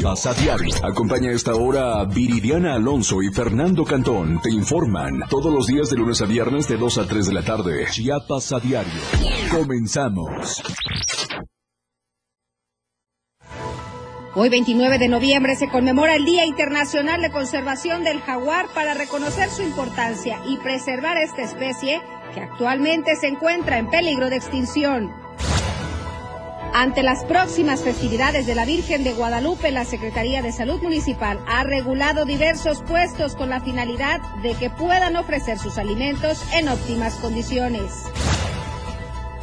Chiapas diario. Acompaña esta hora a Viridiana Alonso y Fernando Cantón. Te informan todos los días de lunes a viernes de 2 a 3 de la tarde. Chiapas a diario. Comenzamos. Hoy 29 de noviembre se conmemora el Día Internacional de Conservación del Jaguar para reconocer su importancia y preservar esta especie que actualmente se encuentra en peligro de extinción. Ante las próximas festividades de la Virgen de Guadalupe, la Secretaría de Salud Municipal ha regulado diversos puestos con la finalidad de que puedan ofrecer sus alimentos en óptimas condiciones.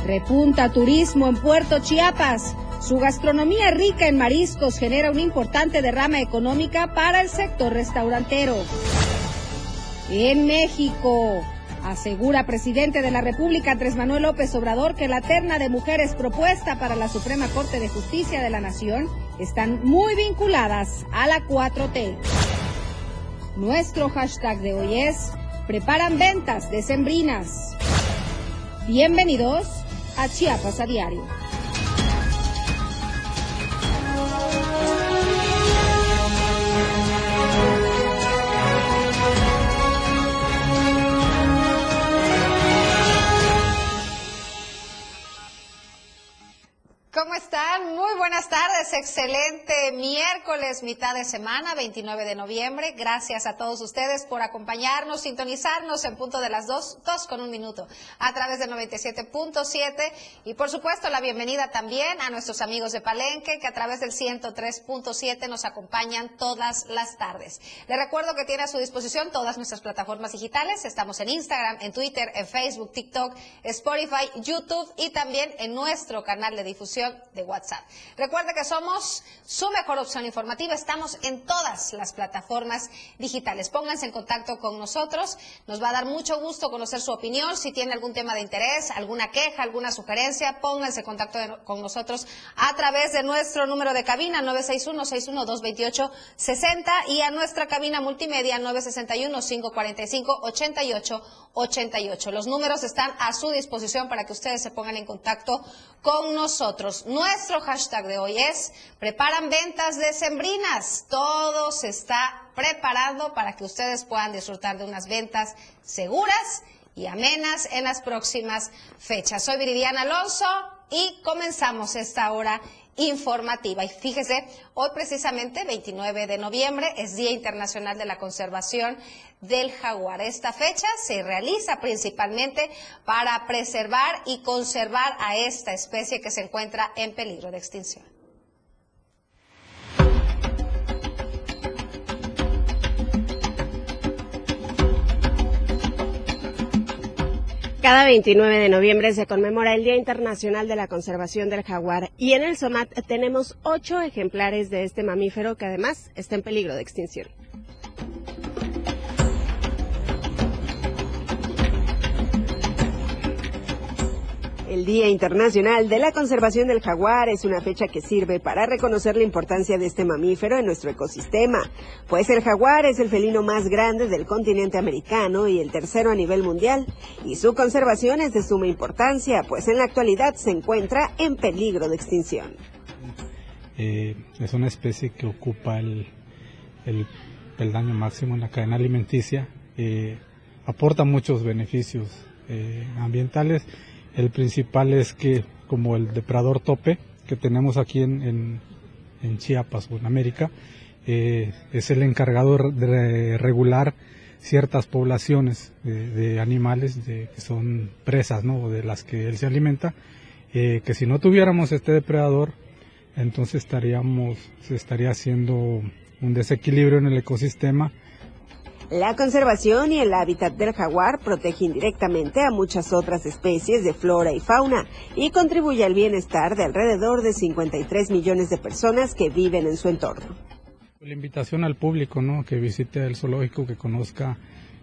Repunta turismo en Puerto Chiapas. Su gastronomía rica en mariscos genera una importante derrama económica para el sector restaurantero. En México, asegura presidente de la República Andrés Manuel López Obrador que la terna de mujeres propuesta para la Suprema Corte de Justicia de la Nación están muy vinculadas a la 4T. Nuestro hashtag de hoy es Preparan ventas decembrinas. Bienvenidos a Chiapas a Diario. Muy buenas tardes, excelente miércoles, mitad de semana, 29 de noviembre. Gracias a todos ustedes por acompañarnos, sintonizarnos en punto de las dos, dos con un minuto, a través de 97.7 y por supuesto la bienvenida también a nuestros amigos de Palenque que a través del 103.7 nos acompañan todas las tardes. Les recuerdo que tiene a su disposición todas nuestras plataformas digitales. Estamos en Instagram, en Twitter, en Facebook, TikTok, Spotify, YouTube y también en nuestro canal de difusión de WhatsApp. Recuerde que somos su mejor opción informativa. Estamos en todas las plataformas digitales. Pónganse en contacto con nosotros. Nos va a dar mucho gusto conocer su opinión. Si tiene algún tema de interés, alguna queja, alguna sugerencia, pónganse en contacto con nosotros a través de nuestro número de cabina 961-61228-60 y a nuestra cabina multimedia 961-545-8888. Los números están a su disposición para que ustedes se pongan en contacto con nosotros. Nuestro hashtag de hoy es preparan ventas decembrinas. Todo se está preparando para que ustedes puedan disfrutar de unas ventas seguras y amenas en las próximas fechas. Soy Viridiana Alonso y comenzamos esta hora informativa. Y fíjese, hoy precisamente, 29 de noviembre, es Día Internacional de la Conservación del Jaguar. Esta fecha se realiza principalmente para preservar y conservar a esta especie que se encuentra en peligro de extinción. Cada 29 de noviembre se conmemora el Día Internacional de la Conservación del Jaguar y en el SOMAT tenemos ocho ejemplares de este mamífero que además está en peligro de extinción. El Día Internacional de la Conservación del Jaguar es una fecha que sirve para reconocer la importancia de este mamífero en nuestro ecosistema, pues el jaguar es el felino más grande del continente americano y el tercero a nivel mundial, y su conservación es de suma importancia, pues en la actualidad se encuentra en peligro de extinción. Eh, es una especie que ocupa el, el, daño máximo en la cadena alimenticia, eh, aporta muchos beneficios eh, ambientales el principal es que como el depredador tope que tenemos aquí en, Chiapas o en América, eh, es el encargado de regular ciertas poblaciones de, animales que son presas, ¿no? de las que él se alimenta, eh, que si no tuviéramos este depredador, entonces estaríamos, se estaría haciendo un desequilibrio en el ecosistema la conservación y el hábitat del jaguar protege indirectamente a muchas otras especies de flora y fauna y contribuye al bienestar de alrededor de 53 millones de personas que viven en su entorno. La invitación al público, ¿no? Que visite el zoológico, que conozca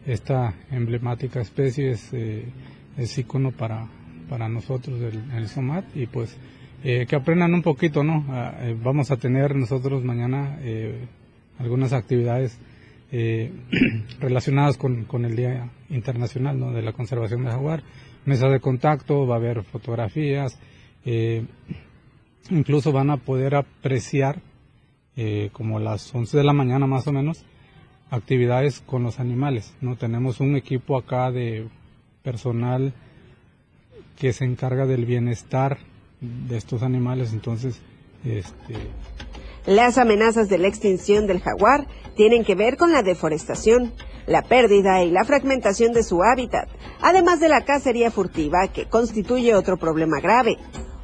esta emblemática especie, es, eh, icono para, para nosotros el, el SOMAT y pues eh, que aprendan un poquito, ¿no? Ah, eh, vamos a tener nosotros mañana algunas actividades eh, relacionadas con, el Día Internacional de la Conservación del Jaguar. Mesa de contacto, va a haber fotografías, eh, incluso van a poder apreciar eh, como las 11 de la mañana más o menos, actividades con los animales. ¿no? Tenemos un equipo acá de personal que se encarga del bienestar de estos animales, entonces este, las amenazas de la extinción del jaguar tienen que ver con la deforestación, la pérdida y la fragmentación de su hábitat, además de la cacería furtiva que constituye otro problema grave.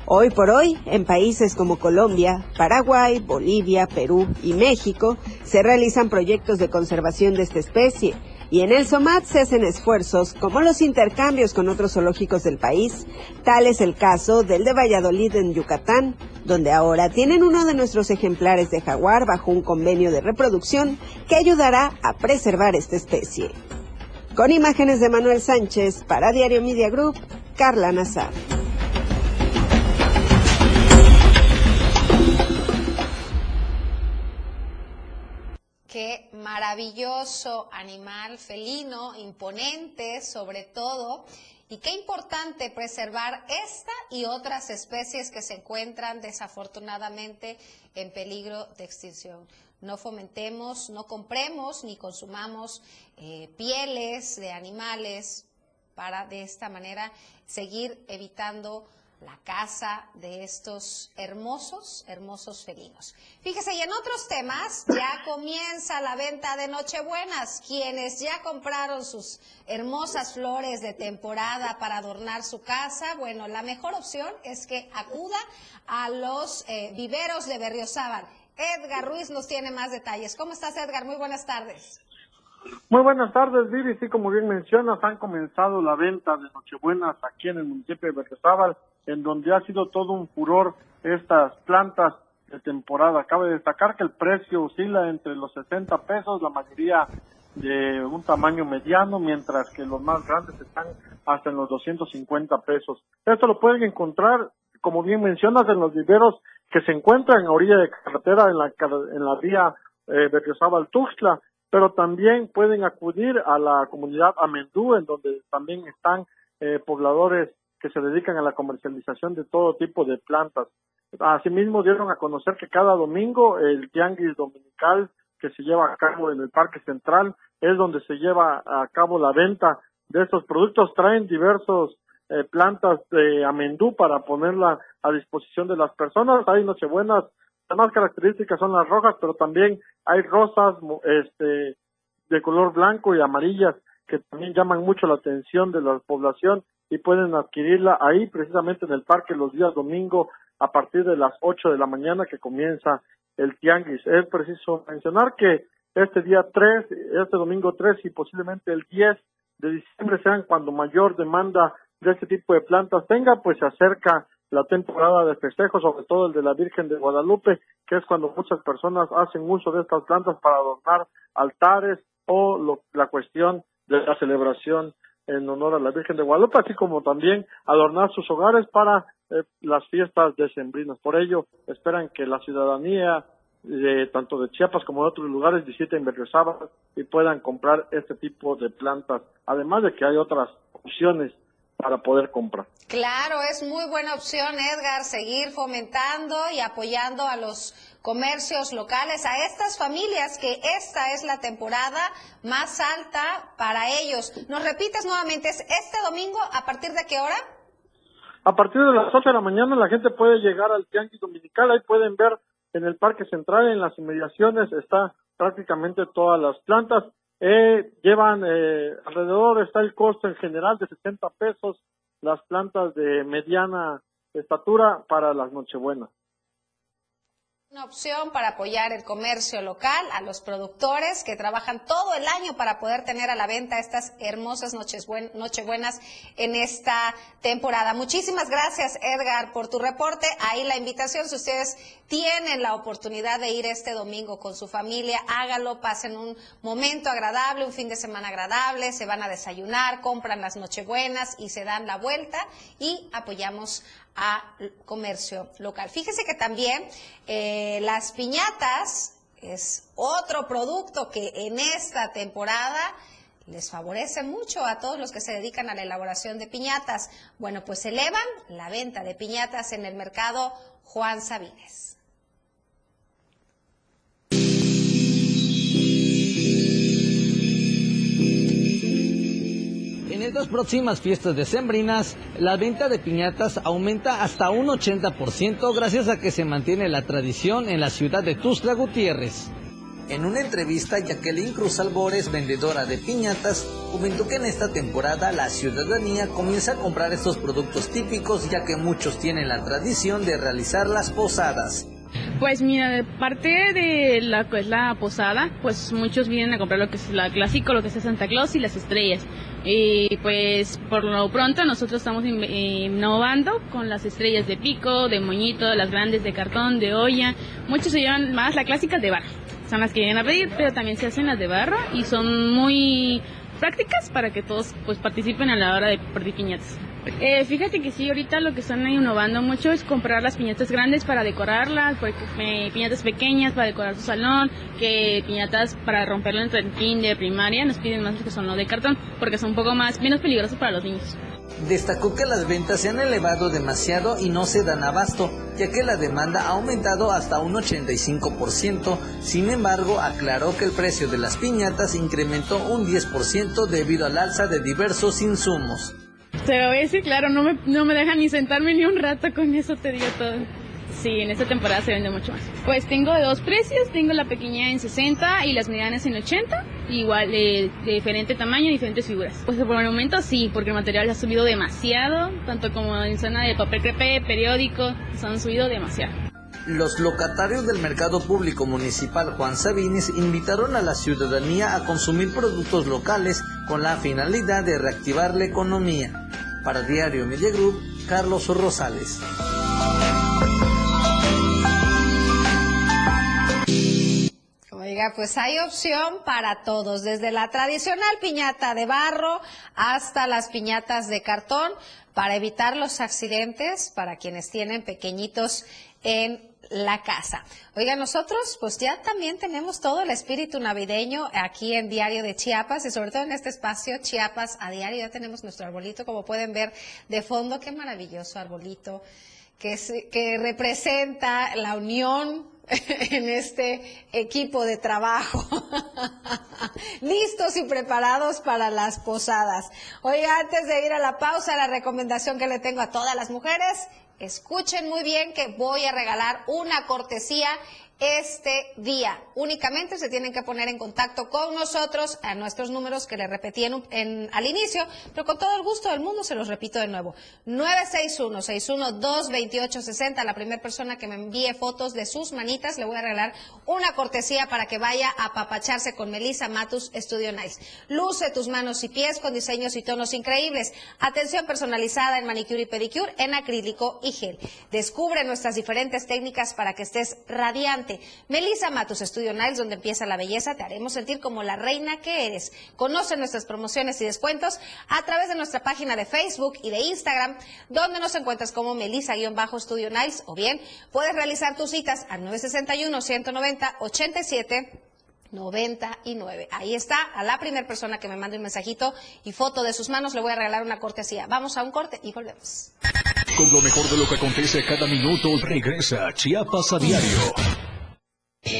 Hoy por hoy, en países como Colombia, Paraguay, Bolivia, Perú y México, se realizan proyectos de conservación de esta especie y en el SOMAT se hacen esfuerzos como los intercambios con otros zoológicos del país. Tal es el caso del de Valladolid en Yucatán, donde ahora tienen uno de nuestros ejemplares de jaguar bajo un convenio de reproducción que ayudará a preservar esta especie. Con imágenes de Manuel Sánchez para Diario Media Group, Carla Nazar. Qué maravilloso animal felino, imponente sobre todo. Y qué importante preservar esta y otras especies que se encuentran desafortunadamente en peligro de extinción. No fomentemos, no compremos ni consumamos eh, pieles de animales para de esta manera seguir evitando la casa de estos hermosos, hermosos felinos. Fíjese, y en otros temas ya comienza la venta de Nochebuenas. Quienes ya compraron sus hermosas flores de temporada para adornar su casa, bueno, la mejor opción es que acuda a los eh, viveros de Berriozábal. Edgar Ruiz nos tiene más detalles. ¿Cómo estás, Edgar? Muy buenas tardes. Muy buenas tardes, Vivi. Sí, como bien mencionas, han comenzado la venta de Nochebuenas aquí en el municipio de Berriozábal en donde ha sido todo un furor estas plantas de temporada. Cabe destacar que el precio oscila entre los 60 pesos, la mayoría de un tamaño mediano, mientras que los más grandes están hasta en los 250 pesos. Esto lo pueden encontrar, como bien mencionas, en los viveros que se encuentran a orilla de carretera en la, en la vía eh, Berriozábal-Tuxtla, pero también pueden acudir a la comunidad Amendú, en donde también están eh, pobladores que se dedican a la comercialización de todo tipo de plantas. Asimismo, dieron a conocer que cada domingo el tianguis dominical que se lleva a cabo en el Parque Central es donde se lleva a cabo la venta de estos productos. Traen diversos eh, plantas de amendú para ponerla a disposición de las personas. Hay nochebuenas, las más características son las rojas, pero también hay rosas este, de color blanco y amarillas que también llaman mucho la atención de la población y pueden adquirirla ahí precisamente en el parque los días domingo a partir de las 8 de la mañana que comienza el tianguis. Es preciso mencionar que este día 3, este domingo 3 y posiblemente el 10 de diciembre sean cuando mayor demanda de este tipo de plantas tenga, pues se acerca la temporada de festejos, sobre todo el de la Virgen de Guadalupe, que es cuando muchas personas hacen uso de estas plantas para adornar altares o la cuestión de la celebración en honor a la Virgen de Guadalupe, así como también adornar sus hogares para eh, las fiestas decembrinas. Por ello, esperan que la ciudadanía de, tanto de Chiapas como de otros lugares visiten Berriozábal y puedan comprar este tipo de plantas, además de que hay otras opciones para poder comprar. Claro, es muy buena opción, Edgar, seguir fomentando y apoyando a los comercios locales, a estas familias que esta es la temporada más alta para ellos. ¿Nos repites nuevamente, es este domingo a partir de qué hora? A partir de las 8 de la mañana la gente puede llegar al Tianguis Dominical, ahí pueden ver en el Parque Central, en las inmediaciones, está prácticamente todas las plantas. Eh, llevan eh, alrededor, está el costo en general de 60 pesos las plantas de mediana estatura para las Nochebuenas. Una opción para apoyar el comercio local, a los productores que trabajan todo el año para poder tener a la venta estas hermosas noches nochebuenas en esta temporada. Muchísimas gracias, Edgar, por tu reporte. Ahí la invitación, si ustedes tienen la oportunidad de ir este domingo con su familia, hágalo, pasen un momento agradable, un fin de semana agradable, se van a desayunar, compran las nochebuenas y se dan la vuelta y apoyamos a comercio local. Fíjese que también eh, las piñatas es otro producto que en esta temporada les favorece mucho a todos los que se dedican a la elaboración de piñatas. Bueno, pues elevan la venta de piñatas en el mercado Juan Sabines. Estas próximas fiestas decembrinas, la venta de piñatas aumenta hasta un 80% gracias a que se mantiene la tradición en la ciudad de Tuxtla Gutiérrez. En una entrevista, Jacqueline Cruz Albores, vendedora de piñatas, comentó que en esta temporada la ciudadanía comienza a comprar estos productos típicos ya que muchos tienen la tradición de realizar las posadas. Pues mira, de parte de la pues, la posada, pues muchos vienen a comprar lo que es la clásico, lo que es Santa Claus y las estrellas. Y pues por lo pronto nosotros estamos innovando con las estrellas de pico, de moñito, las grandes de cartón, de olla. Muchos se llevan más las clásicas de barro. Son las que vienen a pedir, pero también se hacen las de barro y son muy prácticas para que todos pues participen a la hora de pedir piñatas. Eh, fíjate que sí, ahorita lo que están innovando mucho es comprar las piñatas grandes para decorarlas, eh, piñatas pequeñas para decorar su salón, que piñatas para romperlo entre el de primaria, nos piden más que son los de cartón, porque son un poco más, menos peligrosos para los niños. Destacó que las ventas se han elevado demasiado y no se dan abasto, ya que la demanda ha aumentado hasta un 85%. Sin embargo, aclaró que el precio de las piñatas incrementó un 10% debido al alza de diversos insumos. Se ve, sí, claro, no me, no me dejan ni sentarme ni un rato, con eso te digo todo. Sí, en esta temporada se vende mucho más. Pues tengo de dos precios, tengo la pequeña en 60 y las medianas en 80, igual de, diferente tamaño y diferentes figuras. Pues por el momento sí, porque el material ha subido demasiado, tanto como en zona de papel crepé, periódico, se han subido demasiado. Los locatarios del mercado público municipal Juan Sabines invitaron a la ciudadanía a consumir productos locales con la finalidad de reactivar la economía. Para Diario Media Group, Carlos Rosales. Oiga, pues hay opción para todos, desde la tradicional piñata de barro hasta las piñatas de cartón, para evitar los accidentes, para quienes tienen pequeñitos en la casa. Oiga, nosotros pues ya también tenemos todo el espíritu navideño aquí en Diario de Chiapas y sobre todo en este espacio Chiapas a diario. Ya tenemos nuestro arbolito, como pueden ver de fondo, qué maravilloso arbolito que, que representa la unión en este equipo de trabajo. Listos y preparados para las posadas. Oiga, antes de ir a la pausa, la recomendación que le tengo a todas las mujeres Escuchen muy bien que voy a regalar una cortesía este día. Únicamente se tienen que poner en contacto con nosotros a nuestros números que les repetí en, al inicio, pero con todo el gusto del mundo se los repito de nuevo. 961-612-2860. La primera persona que me envíe fotos de sus manitas le voy a regalar una cortesía para que vaya a papacharse con Melissa Matus Studio Nice. Luce tus manos y pies con diseños y tonos increíbles. Atención personalizada en manicure y pedicure, en acrílico y gel. Descubre nuestras diferentes técnicas para que estés radiante Melissa Matus Estudio Niles, donde empieza la belleza, te haremos sentir como la reina que eres. Conoce nuestras promociones y descuentos a través de nuestra página de Facebook y de Instagram, donde nos encuentras como Melissa-Studio Niles, o bien puedes realizar tus citas al 961-190-87. 99. Ahí está, a la primera persona que me mande un mensajito y foto de sus manos le voy a regalar una cortesía. Vamos a un corte y volvemos. Con lo mejor de lo que acontece cada minuto, regresa Chiapas a diario. El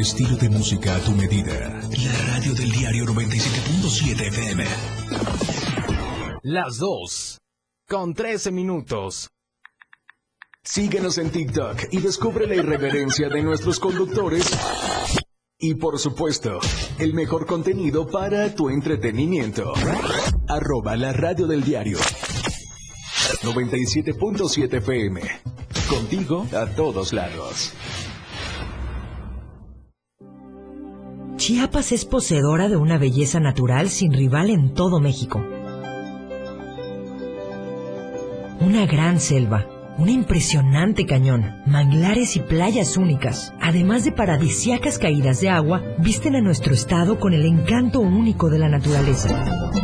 estilo de música a tu medida. La radio del diario 97.7 FM. Las dos. Con 13 minutos. Síguenos en TikTok y descubre la irreverencia de nuestros conductores. Y por supuesto, el mejor contenido para tu entretenimiento. Arroba la radio del diario. 97.7 FM. Contigo a todos lados. Chiapas es poseedora de una belleza natural sin rival en todo México. Una gran selva, un impresionante cañón, manglares y playas únicas, además de paradisiacas caídas de agua, visten a nuestro estado con el encanto único de la naturaleza.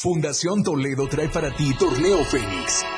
Fundación Toledo trae para ti Torneo Fénix.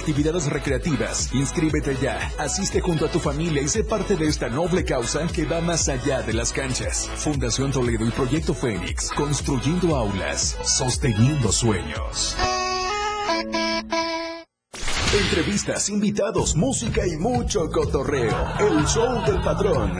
actividades recreativas. Inscríbete ya, asiste junto a tu familia y sé parte de esta noble causa que va más allá de las canchas. Fundación Toledo y Proyecto Fénix, construyendo aulas, sosteniendo sueños. Entrevistas, invitados, música y mucho cotorreo. El show del patrón.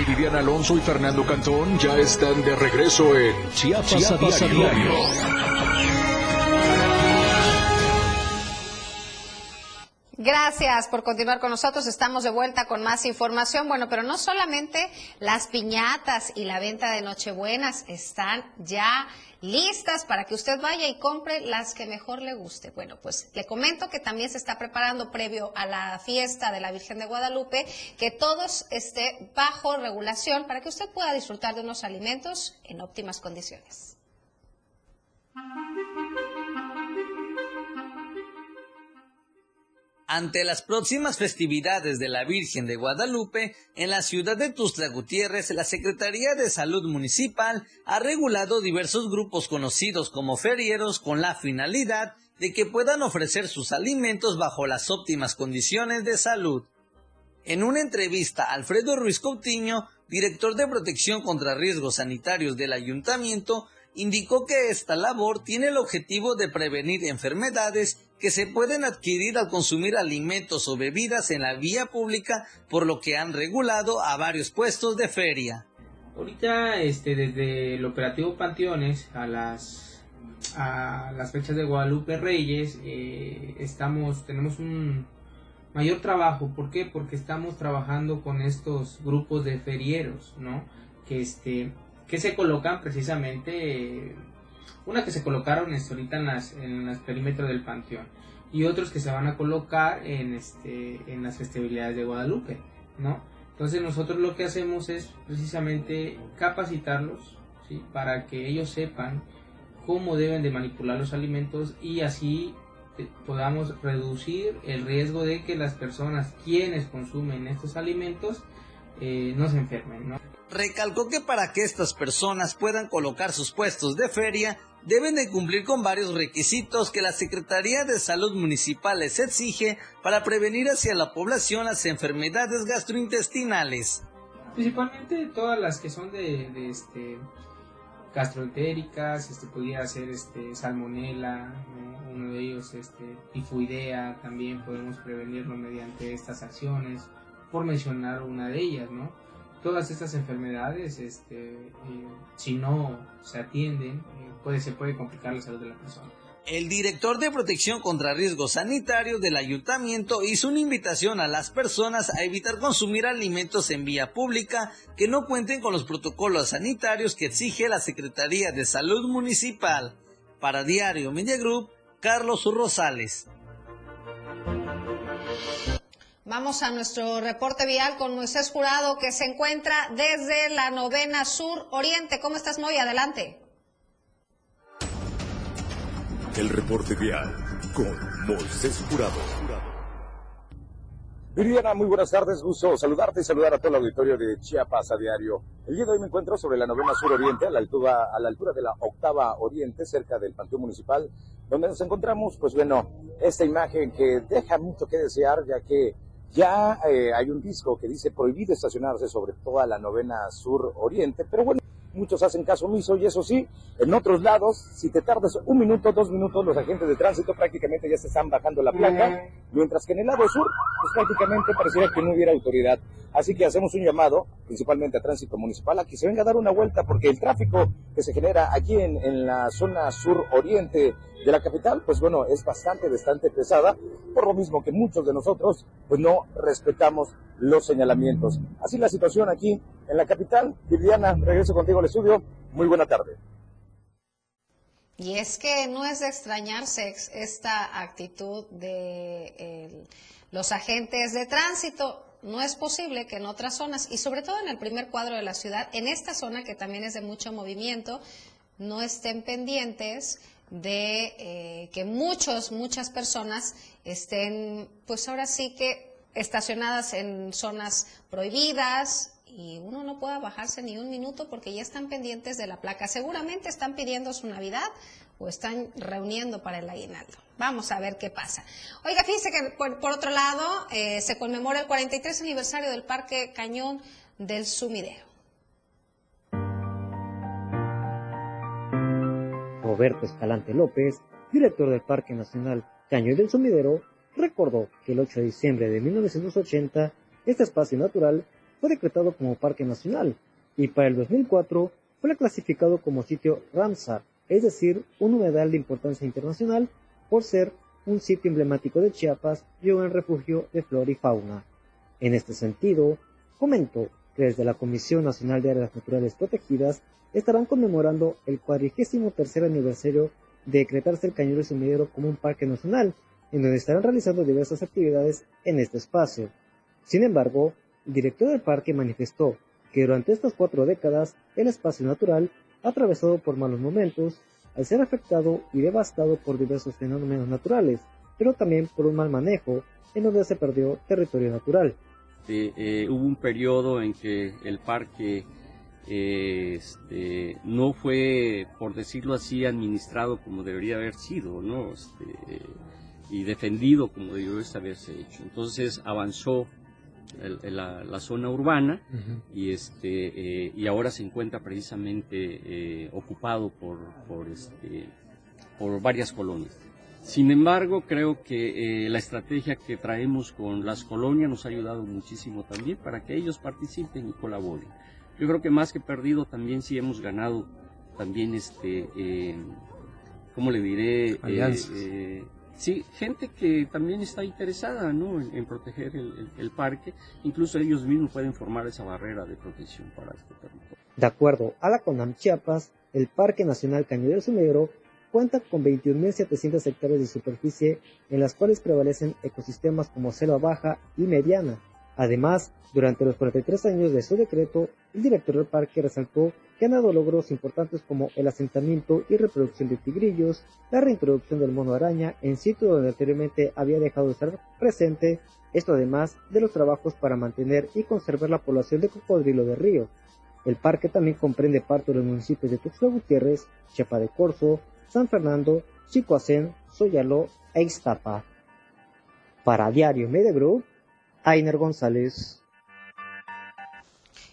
Viridiana Alonso y Fernando Cantón ya están de regreso en Chiapas, Chiapas a diario. Gracias por continuar con nosotros. Estamos de vuelta con más información. Bueno, pero no solamente las piñatas y la venta de Nochebuenas están ya listas para que usted vaya y compre las que mejor le guste. Bueno, pues le comento que también se está preparando previo a la fiesta de la Virgen de Guadalupe, que todos esté bajo regulación para que usted pueda disfrutar de unos alimentos en óptimas condiciones. Ante las próximas festividades de la Virgen de Guadalupe, en la ciudad de Tuxtla Gutiérrez, la Secretaría de Salud Municipal ha regulado diversos grupos conocidos como ferieros con la finalidad de que puedan ofrecer sus alimentos bajo las óptimas condiciones de salud. En una entrevista, Alfredo Ruiz Coutinho, director de protección contra riesgos sanitarios del ayuntamiento, indicó que esta labor tiene el objetivo de prevenir enfermedades que se pueden adquirir al consumir alimentos o bebidas en la vía pública, por lo que han regulado a varios puestos de feria. Ahorita, este, desde el operativo Panteones a las a las fechas de Guadalupe Reyes, eh, estamos, tenemos un mayor trabajo. ¿Por qué? Porque estamos trabajando con estos grupos de ferieros, ¿no? Que este, que se colocan precisamente una que se colocaron este, en las en los perímetros del panteón y otros que se van a colocar en este en las festividades de Guadalupe no entonces nosotros lo que hacemos es precisamente capacitarlos ¿sí? para que ellos sepan cómo deben de manipular los alimentos y así podamos reducir el riesgo de que las personas quienes consumen estos alimentos eh, no se enfermen ¿no? Recalcó que para que estas personas puedan colocar sus puestos de feria, deben de cumplir con varios requisitos que la Secretaría de Salud Municipal les exige para prevenir hacia la población las enfermedades gastrointestinales. Principalmente todas las que son de, este, gastroentéricas, este, podría ser este, salmonela, uno de ellos este, tifoidea, también podemos prevenirlo mediante estas acciones, por mencionar una de ellas, ¿no? Todas estas enfermedades, este, eh, si no se atienden, eh, puede, se puede complicar la salud de la persona. El director de protección contra riesgos sanitarios del ayuntamiento hizo una invitación a las personas a evitar consumir alimentos en vía pública que no cuenten con los protocolos sanitarios que exige la Secretaría de Salud Municipal. Para Diario Media Group, Carlos Rosales. Vamos a nuestro reporte vial con Moisés Jurado que se encuentra desde la novena sur oriente. ¿Cómo estás, Moy? Adelante. El reporte vial con Moisés Jurado. Viridiana, muy buenas tardes, gusto saludarte y saludar a todo el auditorio de Chiapas a diario. El día de hoy me encuentro sobre la novena sur oriente, a la altura, a la altura de la octava oriente, cerca del Panteón Municipal, donde nos encontramos, pues bueno, esta imagen que deja mucho que desear, ya que ya eh, hay un disco que dice prohibido estacionarse sobre toda la novena sur oriente, pero bueno, muchos hacen caso omiso y eso sí, en otros lados, si te tardas un minuto, dos minutos, los agentes de tránsito prácticamente ya se están bajando la placa, mientras que en el lado sur, pues prácticamente pareciera que no hubiera autoridad. Así que hacemos un llamado, principalmente a tránsito municipal, a que se venga a dar una vuelta, porque el tráfico que se genera aquí en, en la zona sur oriente de la capital, pues bueno, es bastante, bastante pesada, por lo mismo que muchos de nosotros, pues no respetamos los señalamientos. Así la situación aquí en la capital. Viviana, regreso contigo al estudio. Muy buena tarde. Y es que no es de extrañarse esta actitud de los agentes de tránsito. No es posible que en otras zonas, y sobre todo en el primer cuadro de la ciudad, en esta zona que también es de mucho movimiento, no estén pendientes de eh, que muchos, muchas personas estén, pues ahora sí que estacionadas en zonas prohibidas y uno no pueda bajarse ni un minuto porque ya están pendientes de la placa. Seguramente están pidiendo su Navidad o están reuniendo para el aguinaldo. Vamos a ver qué pasa. Oiga, fíjense que por, otro lado eh, se conmemora el 43 aniversario del Parque Cañón del Sumidero. Roberto Escalante López, director del Parque Nacional Cañón del Sumidero, recordó que el 8 de diciembre de 1980 este espacio natural fue decretado como Parque Nacional y para el 2004 fue clasificado como sitio Ramsar, es decir, un humedal de importancia internacional por ser un sitio emblemático de Chiapas y un refugio de flora y fauna. En este sentido, comentó que desde la Comisión Nacional de Áreas Naturales Protegidas estarán conmemorando el cuadrigésimo tercer aniversario de decretarse el Cañón del Sumidero como un parque nacional, en donde estarán realizando diversas actividades en este espacio. Sin embargo, el director del parque manifestó que durante estas cuatro décadas el espacio natural ha atravesado por malos momentos al ser afectado y devastado por diversos fenómenos naturales, pero también por un mal manejo en donde se perdió territorio natural. Eh, hubo un periodo en que el parque este, no fue, por decirlo así, administrado como debería haber sido, ¿no? Este, y defendido como debió haberse hecho. Entonces avanzó la, zona urbana y este eh, y ahora se encuentra precisamente eh, ocupado por por este por varias colonias. Sin embargo, creo que eh, la estrategia que traemos con las colonias nos ha ayudado muchísimo también para que ellos participen y colaboren. Yo creo que más que perdido también sí hemos ganado también este, eh, ¿cómo le diré? Eh, eh, sí, gente que también está interesada ¿no? en, proteger el, parque, incluso ellos mismos pueden formar esa barrera de protección para este territorio. De acuerdo a la CONAM Chiapas, el Parque Nacional Cañón del Sumidero cuenta con 21.700 hectáreas de superficie en las cuales prevalecen ecosistemas como selva baja y mediana, Además, durante los 43 años de su decreto, el director del parque resaltó que han dado logros importantes como el asentamiento y reproducción de tigrillos, la reintroducción del mono araña en sitio donde anteriormente había dejado de estar presente, esto además de los trabajos para mantener y conservar la población de cocodrilo de río. El parque también comprende parte de los municipios de Tuxtla Gutiérrez, Chiapa de Corzo, San Fernando, Chicoacén, Soyaló e Iztapa. Para Diario Medegroup, Ainer González.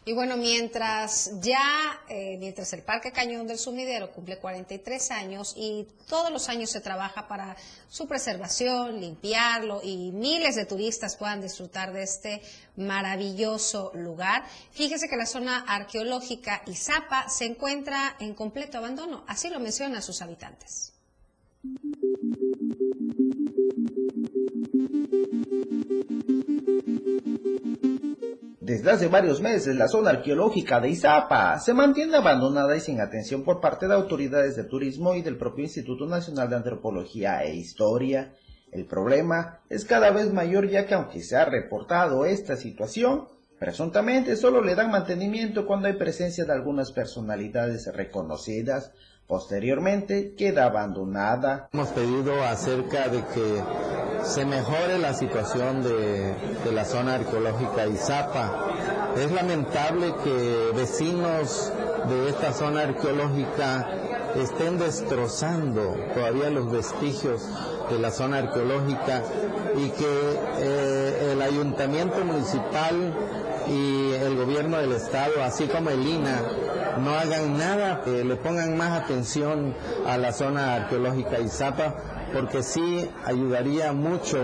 Y bueno, mientras ya, eh, mientras el Parque Cañón del Sumidero cumple 43 años y todos los años se trabaja para su preservación, limpiarlo y miles de turistas puedan disfrutar de este maravilloso lugar, fíjese que la zona arqueológica Izapa se encuentra en completo abandono, así lo mencionan sus habitantes. Desde hace varios meses, la zona arqueológica de Izapa se mantiene abandonada y sin atención por parte de autoridades de turismo y del propio Instituto Nacional de Antropología e Historia. El problema es cada vez mayor ya que aunque se ha reportado esta situación, presuntamente solo le dan mantenimiento cuando hay presencia de algunas personalidades reconocidas, Posteriormente queda abandonada. Hemos pedido acerca de que se mejore la situación de, la zona arqueológica Izapa. Es lamentable que vecinos de esta zona arqueológica estén destrozando todavía los vestigios de la zona arqueológica y que eh, el ayuntamiento municipal y el gobierno del estado, así como el INA, no hagan nada, que le pongan más atención a la zona arqueológica Izapa, porque sí ayudaría mucho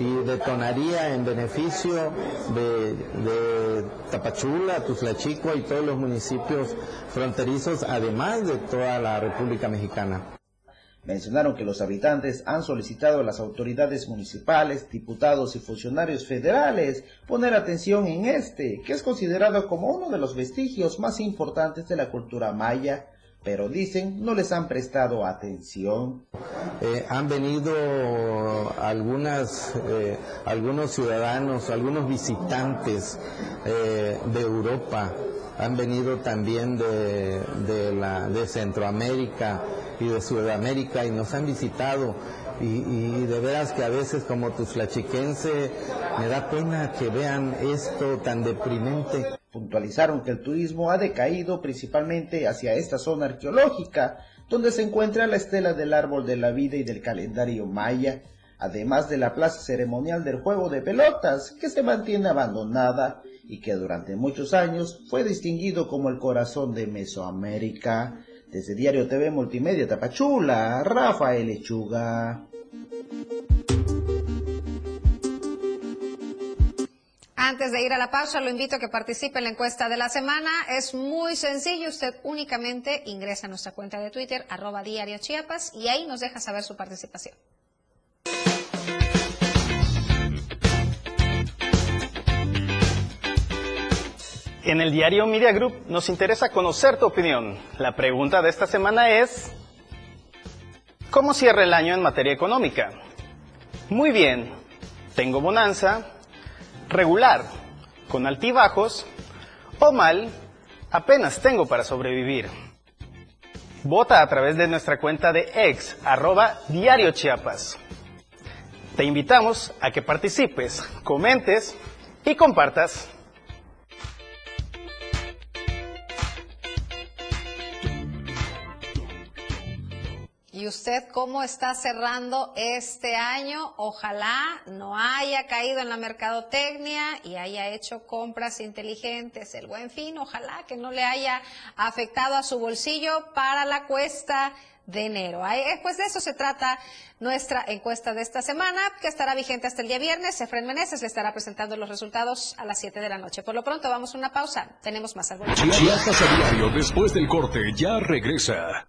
y detonaría en beneficio de, de Tapachula, Tuzlachico y todos los municipios fronterizos, además de toda la República Mexicana. Mencionaron que los habitantes han solicitado a las autoridades municipales, diputados y funcionarios federales poner atención en este, que es considerado como uno de los vestigios más importantes de la cultura maya, pero dicen no les han prestado atención. Eh, han venido algunas, eh, algunos ciudadanos, algunos visitantes eh, de Europa, han venido también de, de, la, de Centroamérica, y de Sudamérica y nos han visitado y, de veras que a veces como flachiquense me da pena que vean esto tan deprimente. Puntualizaron que el turismo ha decaído principalmente hacia esta zona arqueológica, donde se encuentra la estela del árbol de la vida y del calendario maya, además de la plaza ceremonial del juego de pelotas, que se mantiene abandonada y que durante muchos años fue distinguido como el corazón de Mesoamérica. Desde Diario TV Multimedia Tapachula, Rafael Lechuga. Antes de ir a la pausa, lo invito a que participe en la encuesta de la semana. Es muy sencillo. Usted únicamente ingresa a nuestra cuenta de Twitter, arroba diario Chiapas, y ahí nos deja saber su participación. En el diario Media Group nos interesa conocer tu opinión. La pregunta de esta semana es, ¿cómo cierra el año en materia económica? Muy bien, tengo bonanza, regular, con altibajos, o mal, apenas tengo para sobrevivir. Vota a través de nuestra cuenta de ex, arroba diario Chiapas. Te invitamos a que participes, comentes y compartas. ¿Y usted cómo está cerrando este año? Ojalá no haya caído en la mercadotecnia y haya hecho compras inteligentes. El buen fin, ojalá que no le haya afectado a su bolsillo para la cuesta de enero. Eh, pues de eso se trata nuestra encuesta de esta semana, que estará vigente hasta el día viernes. Efren Meneses le estará presentando los resultados a las 7 de la noche. Por lo pronto, vamos a una pausa. Tenemos más algo. Chiapas después del corte, ya regresa.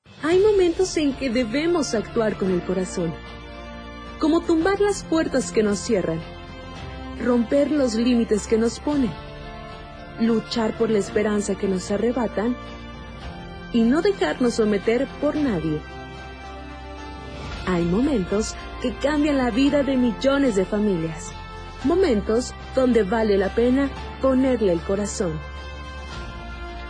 Hay momentos en que debemos actuar con el corazón. Como tumbar las puertas que nos cierran. Romper los límites que nos ponen. Luchar por la esperanza que nos arrebatan. Y no dejarnos someter por nadie. Hay momentos que cambian la vida de millones de familias. Momentos donde vale la pena ponerle el corazón.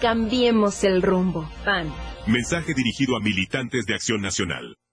Cambiemos el rumbo. PAN. Mensaje dirigido a militantes de Acción Nacional.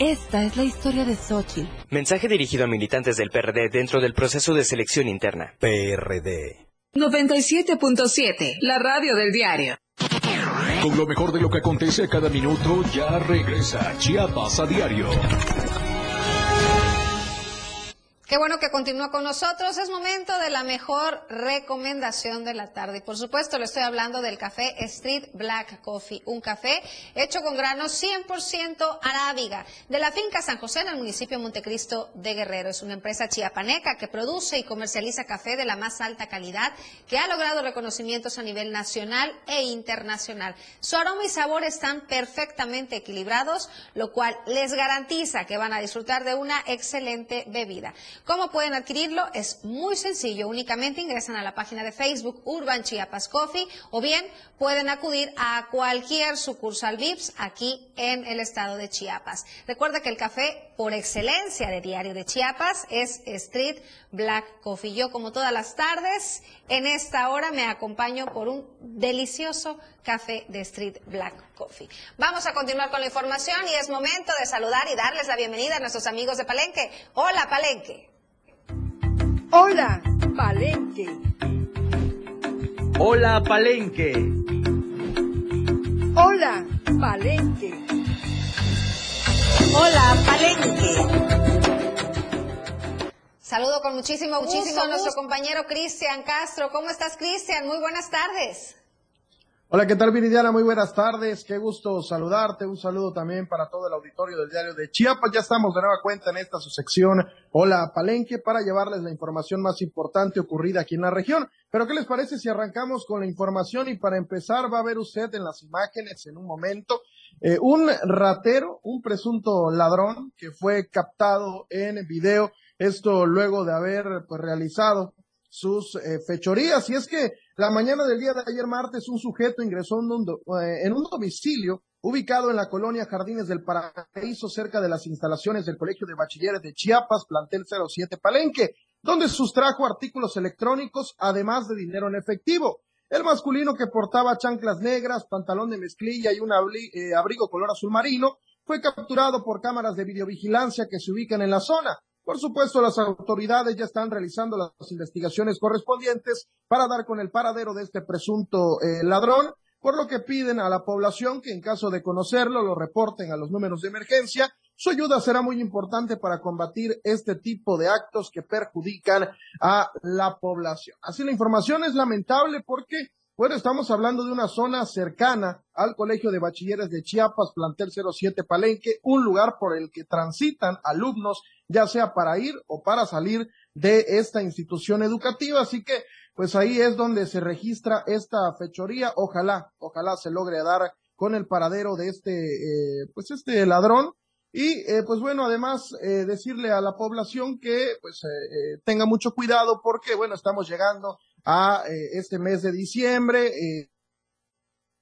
Esta es la historia de Xochitl. Mensaje dirigido a militantes del PRD dentro del proceso de selección interna. PRD. 97.7, la radio del diario. Con lo mejor de lo que acontece a cada minuto, ya regresa Chiapas a diario. Qué bueno que continúa con nosotros. Es momento de la mejor recomendación de la tarde. Y por supuesto, le estoy hablando del café Street Black Coffee, un café hecho con granos 100% arábiga de la finca San José en el municipio de Montecristo de Guerrero. Es una empresa chiapaneca que produce y comercializa café de la más alta calidad que ha logrado reconocimientos a nivel nacional e internacional. Su aroma y sabor están perfectamente equilibrados, lo cual les garantiza que van a disfrutar de una excelente bebida. ¿Cómo pueden adquirirlo? Es muy sencillo. Únicamente ingresan a la página de Facebook Urban Chiapas Coffee o bien pueden acudir a cualquier sucursal VIPS aquí en el estado de Chiapas. Recuerda que el café por excelencia de Diario de Chiapas es Street Black Coffee. Yo como todas las tardes en esta hora me acompaño por un delicioso café de Street Black Coffee. Vamos a continuar con la información y es momento de saludar y darles la bienvenida a nuestros amigos de Palenque. Hola Palenque. Hola, Palenque. Hola, Palenque. Hola, Palenque. Hola, Palenque. Saludo con muchísimo, muchísimo a nuestro compañero Cristian Castro. ¿Cómo estás, Cristian? Muy buenas tardes. Hola, ¿qué tal Viridiana? Muy buenas tardes, qué gusto saludarte, un saludo también para todo el auditorio del diario de Chiapas, ya estamos de nueva cuenta en esta su sección Hola Palenque para llevarles la información más importante ocurrida aquí en la región. Pero ¿qué les parece si arrancamos con la información y para empezar va a ver usted en las imágenes en un momento eh, un ratero, un presunto ladrón que fue captado en video, esto luego de haber pues realizado sus eh, fechorías. Y es que la mañana del día de ayer martes un sujeto ingresó en un, eh, en un domicilio ubicado en la colonia Jardines del Paraíso, cerca de las instalaciones del Colegio de Bachilleres de Chiapas, plantel 07 Palenque, donde sustrajo artículos electrónicos, además de dinero en efectivo. El masculino que portaba chanclas negras, pantalón de mezclilla y un eh, abrigo color azul marino, fue capturado por cámaras de videovigilancia que se ubican en la zona. Por supuesto, las autoridades ya están realizando las investigaciones correspondientes para dar con el paradero de este presunto eh, ladrón, por lo que piden a la población que en caso de conocerlo lo reporten a los números de emergencia. Su ayuda será muy importante para combatir este tipo de actos que perjudican a la población. Así la información es lamentable porque bueno, estamos hablando de una zona cercana al Colegio de Bachilleres de Chiapas, plantel 07 Palenque, un lugar por el que transitan alumnos, ya sea para ir o para salir de esta institución educativa. Así que, pues ahí es donde se registra esta fechoría. Ojalá, ojalá se logre dar con el paradero de este, eh, pues este ladrón. Y eh, pues bueno, además eh, decirle a la población que pues tenga mucho cuidado porque bueno, estamos llegando a eh, este mes de diciembre. Eh,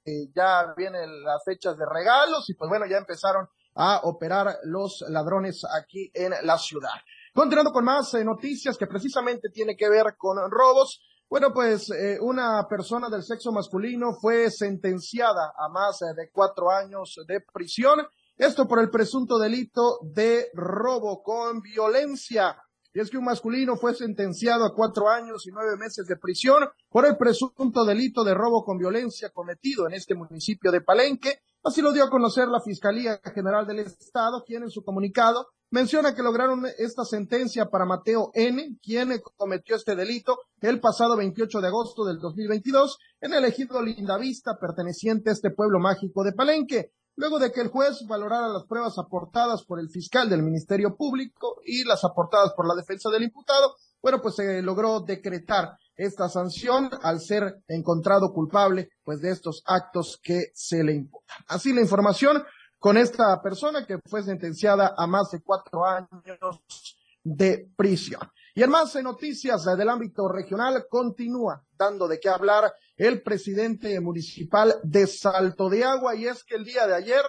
eh, ya vienen las fechas de regalos y pues bueno, ya empezaron a operar los ladrones aquí en la ciudad. Continuando con más noticias que precisamente tiene que ver con robos. Bueno, pues una persona del sexo masculino fue sentenciada a más de cuatro años de prisión. Esto por el presunto delito de robo con violencia. Y es que un masculino fue sentenciado a cuatro años y nueve meses de prisión por el presunto delito de robo con violencia cometido en este municipio de Palenque. Así lo dio a conocer la Fiscalía General del Estado, quien en su comunicado menciona que lograron esta sentencia para Mateo N., quien cometió este delito el pasado 28 de agosto del 2022 en el ejido Lindavista, perteneciente a este pueblo mágico de Palenque luego de que el juez valorara las pruebas aportadas por el fiscal del Ministerio Público y las aportadas por la defensa del imputado, bueno, pues se logró decretar esta sanción al ser encontrado culpable, pues de estos actos que se le imputan. Así la información con esta persona que fue sentenciada a más de cuatro años de prisión. Y en más noticias del ámbito regional, continúa dando de qué hablar el presidente municipal de Salto de Agua y es que el día de ayer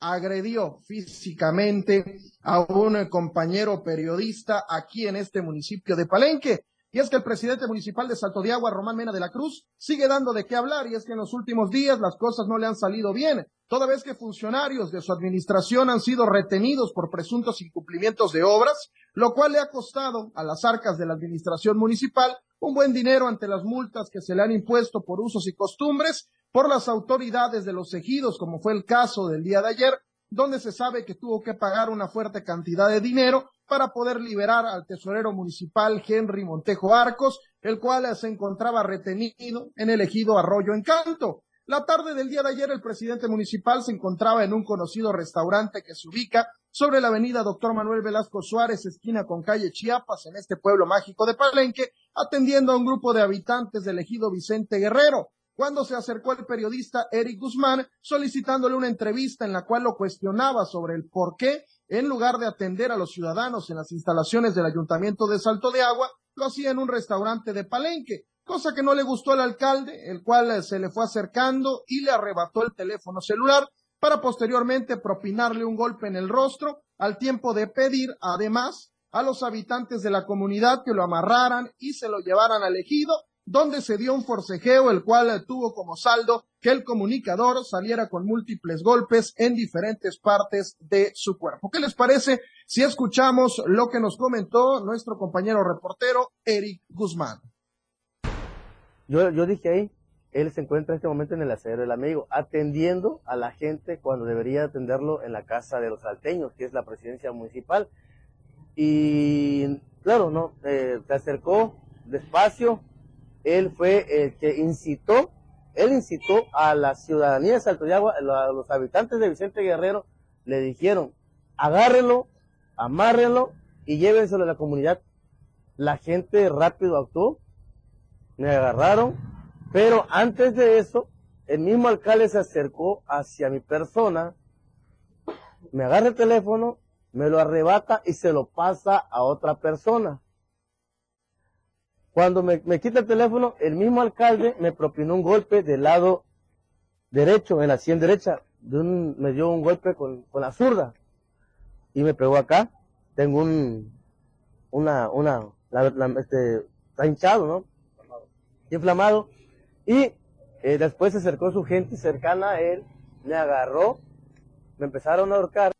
agredió físicamente a un compañero periodista aquí en este municipio de Palenque. Y es que el presidente municipal de Salto de Agua, Román Mena de la Cruz, sigue dando de qué hablar y es que en los últimos días las cosas no le han salido bien, toda vez que funcionarios de su administración han sido retenidos por presuntos incumplimientos de obras, lo cual le ha costado a las arcas de la administración municipal un buen dinero ante las multas que se le han impuesto por usos y costumbres por las autoridades de los ejidos, como fue el caso del día de ayer, donde se sabe que tuvo que pagar una fuerte cantidad de dinero para poder liberar al tesorero municipal Henry Montejo Arcos, el cual se encontraba retenido en el ejido Arroyo Encanto. La tarde del día de ayer el presidente municipal se encontraba en un conocido restaurante que se ubica sobre la avenida Doctor Manuel Velasco Suárez, esquina con calle Chiapas, en este pueblo mágico de Palenque, atendiendo a un grupo de habitantes del ejido Vicente Guerrero cuando se acercó el periodista Eric Guzmán solicitándole una entrevista en la cual lo cuestionaba sobre el por qué, en lugar de atender a los ciudadanos en las instalaciones del Ayuntamiento de Salto de Agua, lo hacía en un restaurante de Palenque, cosa que no le gustó al alcalde, el cual se le fue acercando y le arrebató el teléfono celular para posteriormente propinarle un golpe en el rostro, al tiempo de pedir, además, a los habitantes de la comunidad que lo amarraran y se lo llevaran al ejido donde se dio un forcejeo el cual tuvo como saldo que el comunicador saliera con múltiples golpes en diferentes partes de su cuerpo. ¿Qué les parece si escuchamos lo que nos comentó nuestro compañero reportero Eric Guzmán? Yo, dije ahí, él se encuentra en este momento en el acero del amigo, atendiendo a la gente cuando debería atenderlo en la casa de los salteños, que es la presidencia municipal. Y claro, no, eh, se acercó despacio, él fue el que incitó, él incitó a la ciudadanía de Agua, a los habitantes de Vicente Guerrero, le dijeron, agárrenlo, amárrenlo y llévenselo a la comunidad. La gente rápido actuó, me agarraron, pero antes de eso, el mismo alcalde se acercó hacia mi persona, me agarra el teléfono, me lo arrebata y se lo pasa a otra persona. Cuando me, quita el teléfono, el mismo alcalde me propinó un golpe del lado derecho, en la sien derecha. me dio un golpe con, la zurda. Y me pegó acá. Tengo un, una, una, este, está hinchado, ¿no? Inflamado. Y eh, después se acercó su gente cercana a él, me agarró, me empezaron a ahorcar.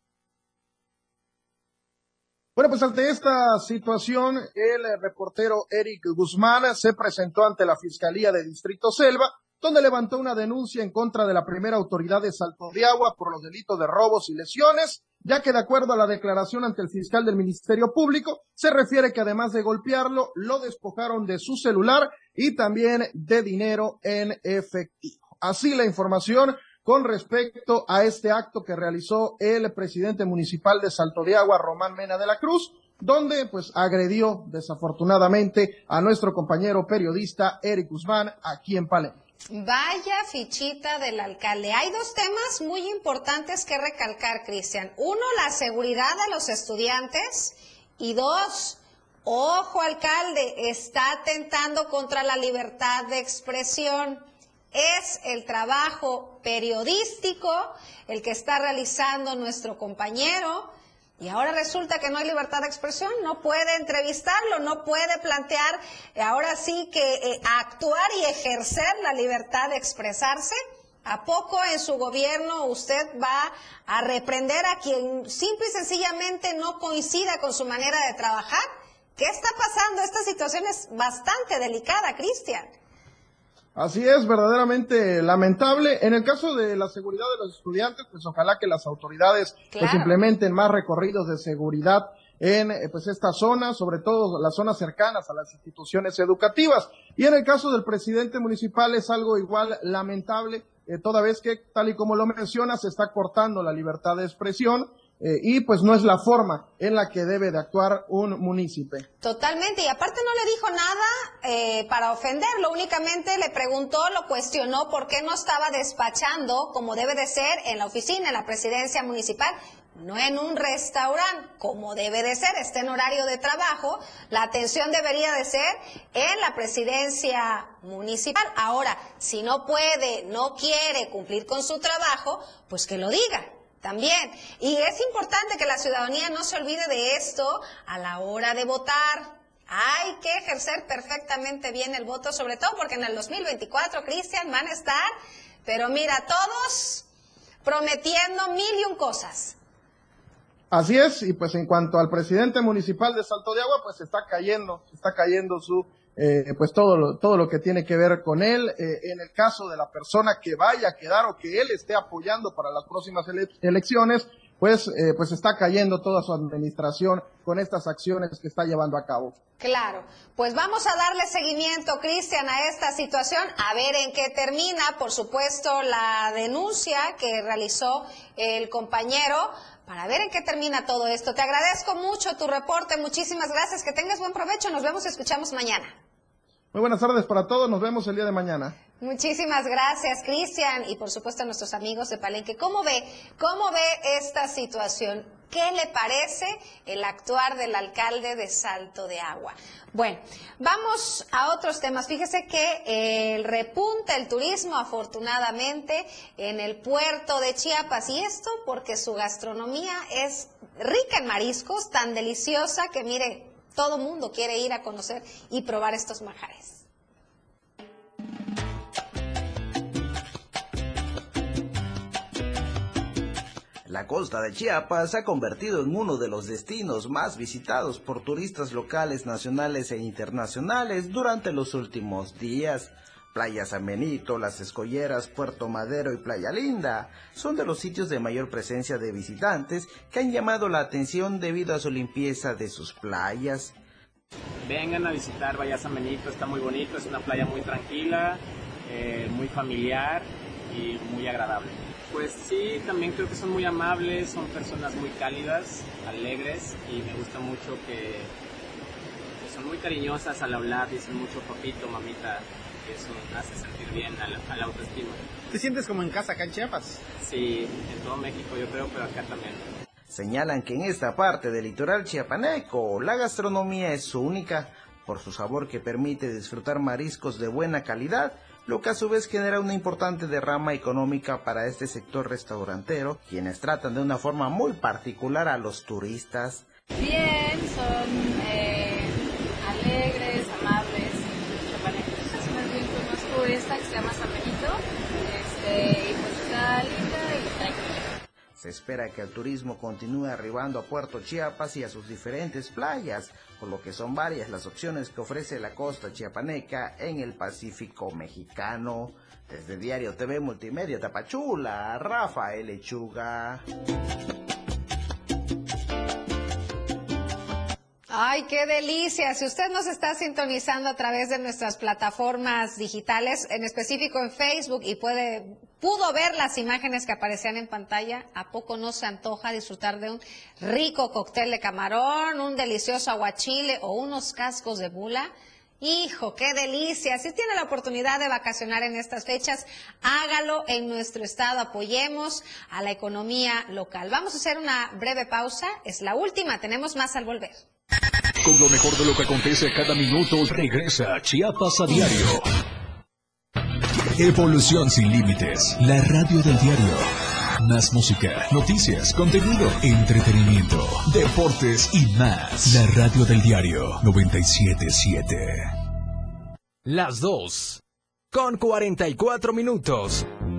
Bueno, pues ante esta situación, el eh, reportero Eric Guzmán se presentó ante la Fiscalía de Distrito Selva, donde levantó una denuncia en contra de la primera autoridad de Salto de Agua por los delitos de robos y lesiones, ya que de acuerdo a la declaración ante el fiscal del Ministerio Público, se refiere que además de golpearlo, lo despojaron de su celular y también de dinero en efectivo. Así la información con respecto a este acto que realizó el presidente municipal de Salto de Agua, Román Mena de la Cruz, donde pues agredió desafortunadamente a nuestro compañero periodista Eric Guzmán aquí en Palenque. Vaya fichita del alcalde. Hay dos temas muy importantes que recalcar, Cristian. Uno, la seguridad de los estudiantes y dos, ojo alcalde, está atentando contra la libertad de expresión es el trabajo periodístico el que está realizando nuestro compañero. Y ahora resulta que no hay libertad de expresión, no puede entrevistarlo, no puede plantear, ahora sí que eh, actuar y ejercer la libertad de expresarse. ¿A poco en su gobierno usted va a reprender a quien simple y sencillamente no coincida con su manera de trabajar? ¿Qué está pasando? Esta situación es bastante delicada, Cristian. Así es, verdaderamente lamentable. En el caso de la seguridad de los estudiantes, pues ojalá que las autoridades pues implementen más recorridos de seguridad en eh, pues esta zona, sobre todo las zonas cercanas a las instituciones educativas. Y en el caso del presidente municipal es algo igual lamentable, eh, toda vez que, tal y como lo menciona, se está cortando la libertad de expresión eh, y pues no es la forma en la que debe de actuar un municipio. Totalmente, y aparte no le dijo nada eh, para ofenderlo, únicamente le preguntó, lo cuestionó por qué no estaba despachando como debe de ser en la oficina, en la presidencia municipal. no en un restaurante, como debe de ser, esté en horario de trabajo, la atención debería de ser en la presidencia municipal. Ahora, si no puede, no quiere cumplir con su trabajo, pues que lo diga también. Y es importante que la ciudadanía no se olvide de esto a la hora de votar. Hay que ejercer perfectamente bien el voto, sobre todo porque en el 2024, Cristian, van a estar, pero mira, todos prometiendo mil y un cosas. Así es, y pues en cuanto al presidente municipal de Salto de Agua, pues está cayendo, está cayendo su, eh, pues todo lo, todo lo que tiene que ver con él. Eh, en el caso de la persona que vaya a quedar o que él esté apoyando para las próximas elecciones, pues, eh, pues está cayendo toda su administración con estas acciones que está llevando a cabo. Claro, pues vamos a darle seguimiento, Cristian, a esta situación, a ver en qué termina, por supuesto, la denuncia que realizó el compañero para ver en qué termina todo esto. Te agradezco mucho tu reporte, muchísimas gracias, que tengas buen provecho, nos vemos y escuchamos mañana. Muy buenas tardes para todos, nos vemos el día de mañana. Muchísimas gracias, Cristian, y por supuesto a nuestros amigos de Palenque. ¿Cómo ve, cómo ve esta situación? ¿Qué le parece el actuar del alcalde de Salto de Agua? Bueno, vamos a otros temas. Fíjese que repunta el turismo afortunadamente en el puerto de Chiapas y esto porque su gastronomía es rica en mariscos, tan deliciosa que mire, todo mundo quiere ir a conocer y probar estos majares. La costa de Chiapas se ha convertido en uno de los destinos más visitados por turistas locales, nacionales e internacionales durante los últimos días. Playa San Benito, Las Escolleras, Puerto Madero y Playa Linda son de los sitios de mayor presencia de visitantes que han llamado la atención debido a su limpieza de sus playas. Vengan a visitar Bahía San Benito, está muy bonito, es una playa muy tranquila, eh, muy familiar y muy agradable. Pues sí, también creo que son muy amables, son personas muy cálidas, alegres y me gusta mucho que, son muy cariñosas al hablar, dicen mucho papito, mamita, eso hace sentir bien al, la autoestima. ¿Te sientes como en casa acá en Chiapas? Sí, en todo México yo creo, pero acá también. Señalan que en esta parte del litoral chiapaneco la gastronomía es única por su sabor que permite disfrutar mariscos de buena calidad lo que a su vez genera una importante derrama económica para este sector restaurantero, quienes tratan de una forma muy particular a los turistas. Bien, son eh, alegres, amables, chapanecos. Más bien conozco esta que se llama San este, y pues está linda y tranquila. Se espera que el turismo continúe arribando a Puerto Chiapas y a sus diferentes playas, por lo que son varias las opciones que ofrece la costa chiapaneca en el Pacífico mexicano. Desde Diario TV Multimedia Tapachula, Rafael Lechuga. Ay, qué delicia. Si usted nos está sintonizando a través de nuestras plataformas digitales, en específico en Facebook, y puede, pudo ver las imágenes que aparecían en pantalla, ¿a poco no se antoja disfrutar de un rico cóctel de camarón, un delicioso aguachile o unos cascos de bula? Hijo, qué delicia. Si tiene la oportunidad de vacacionar en estas fechas, hágalo en nuestro estado. Apoyemos a la economía local. Vamos a hacer una breve pausa. Es la última. Tenemos más al volver. Con lo mejor de lo que acontece cada minuto, regresa Chiapas a diario. Evolución sin límites, la radio del diario. Más música, noticias, contenido, entretenimiento, deportes y más. La radio del diario 977. Las dos con 44 minutos.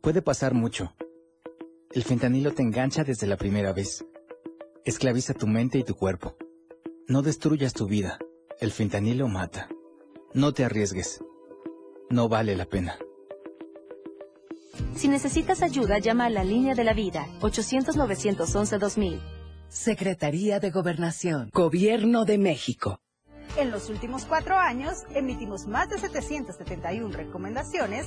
Puede pasar mucho. El fentanilo te engancha desde la primera vez. Esclaviza tu mente y tu cuerpo. No destruyas tu vida. El fentanilo mata. No te arriesgues. No vale la pena. Si necesitas ayuda, llama a la línea de la vida, 800-911-2000. Secretaría de Gobernación, Gobierno de México. En los últimos cuatro años, emitimos más de 771 recomendaciones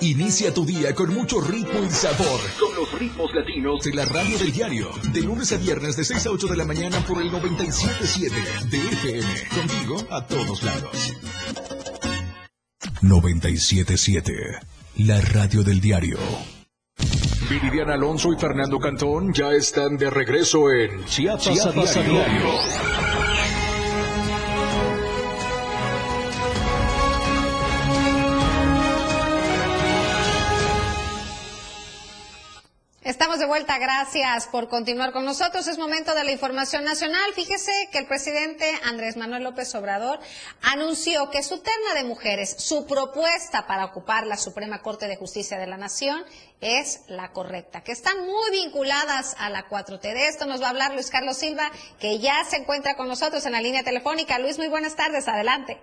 Inicia tu día con mucho ritmo y sabor. Con los ritmos latinos de la radio del diario. De lunes a viernes de 6 a 8 de la mañana por el 97.7 de FM. Contigo a todos lados. 97.7. La radio del diario. Viridiana Alonso y Fernando Cantón ya están de regreso en Chiapas, Chiapas a a diario. Estamos de vuelta, gracias por continuar con nosotros. Es momento de la información nacional. Fíjese que el presidente Andrés Manuel López Obrador anunció que su terna de mujeres, su propuesta para ocupar la Suprema Corte de Justicia de la Nación es la correcta, que están muy vinculadas a la 4T. De esto nos va a hablar Luis Carlos Silva, que ya se encuentra con nosotros en la línea telefónica. Luis, muy buenas tardes, adelante.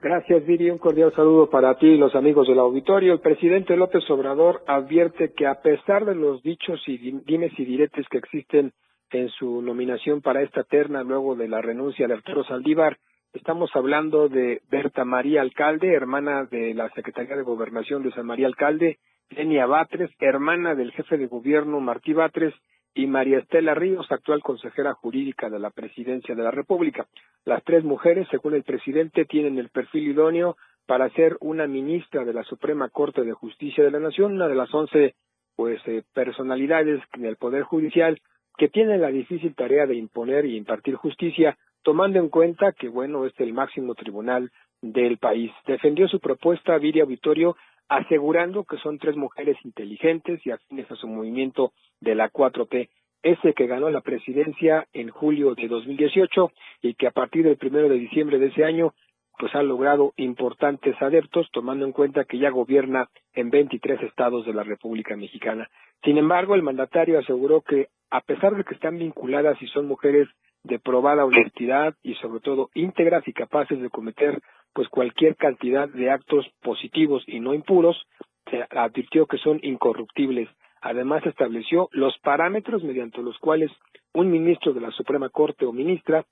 Gracias, Viri. Un cordial saludo para ti y los amigos del auditorio. El presidente López Obrador advierte que a pesar de los dichos y di- dimes y diretes que existen en su nominación para esta terna luego de la renuncia de Arturo Saldívar, estamos hablando de Berta María Alcalde, hermana de la Secretaría de Gobernación de San María Alcalde, Lenia Batres, hermana del jefe de gobierno Martí Batres, y María Estela Ríos, actual consejera jurídica de la Presidencia de la República. Las tres mujeres, según el presidente, tienen el perfil idóneo para ser una ministra de la Suprema Corte de Justicia de la Nación, una de las once pues eh, personalidades del Poder Judicial que tienen la difícil tarea de imponer y impartir justicia, tomando en cuenta que bueno es el máximo tribunal del país. Defendió su propuesta Viria Vitorio asegurando que son tres mujeres inteligentes y afines a su movimiento de la 4T, ese que ganó la presidencia en julio de 2018 y que a partir del primero de diciembre de ese año pues ha logrado importantes adeptos, tomando en cuenta que ya gobierna en 23 estados de la República Mexicana. Sin embargo, el mandatario aseguró que a pesar de que están vinculadas y son mujeres de probada honestidad y sobre todo íntegras y capaces de cometer pues cualquier cantidad de actos positivos y no impuros, se advirtió que son incorruptibles. Además estableció los parámetros mediante los cuales un ministro de la Suprema Corte o ministra